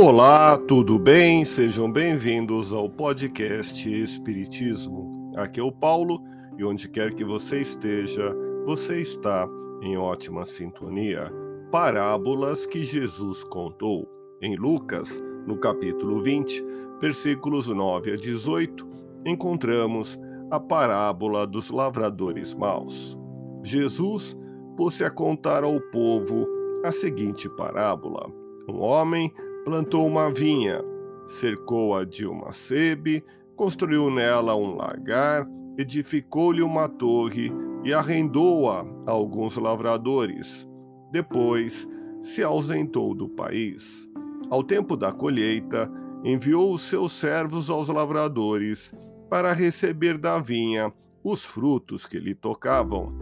Olá, tudo bem? Sejam bem-vindos ao podcast Espiritismo. Aqui é o Paulo e onde quer que você esteja, você está em ótima sintonia. Parábolas que Jesus contou. Em Lucas, no capítulo 20, versículos 9 a 18, encontramos a parábola dos lavradores maus. Jesus pôs-se a contar ao povo a seguinte parábola: Um homem plantou uma vinha, cercou-a de uma sebe, construiu nela um lagar, edificou-lhe uma torre e arrendou-a a alguns lavradores. Depois se ausentou do país. Ao tempo da colheita, enviou os seus servos aos lavradores para receber da vinha os frutos que lhe tocavam.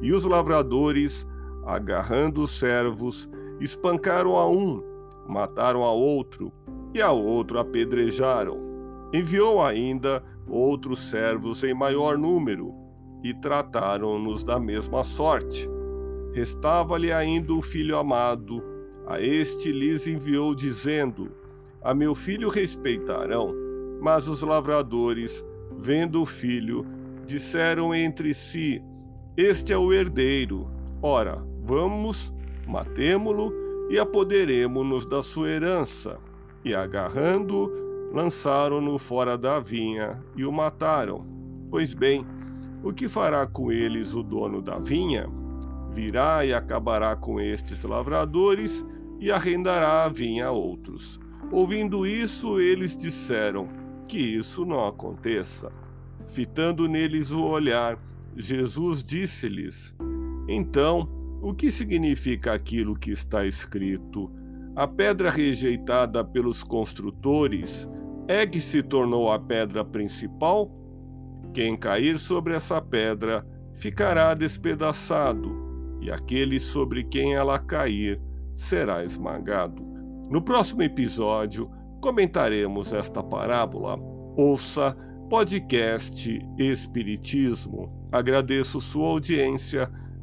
E os lavradores, agarrando os servos, espancaram a um mataram a outro, e a outro apedrejaram. Enviou ainda outros servos em maior número, e trataram-nos da mesma sorte. Restava-lhe ainda o filho amado, a este lhes enviou, dizendo: A meu filho respeitarão. Mas os lavradores, vendo o filho, disseram entre si: Este é o herdeiro. Ora, vamos, matemo-lo e apoderemo-nos da sua herança. E agarrando, lançaram-no fora da vinha e o mataram. Pois bem, o que fará com eles o dono da vinha? Virá e acabará com estes lavradores e arrendará a vinha a outros. Ouvindo isso, eles disseram: Que isso não aconteça. Fitando neles o olhar, Jesus disse-lhes: Então, o que significa aquilo que está escrito? A pedra rejeitada pelos construtores é que se tornou a pedra principal? Quem cair sobre essa pedra ficará despedaçado, e aquele sobre quem ela cair será esmagado. No próximo episódio, comentaremos esta parábola. Ouça podcast Espiritismo. Agradeço sua audiência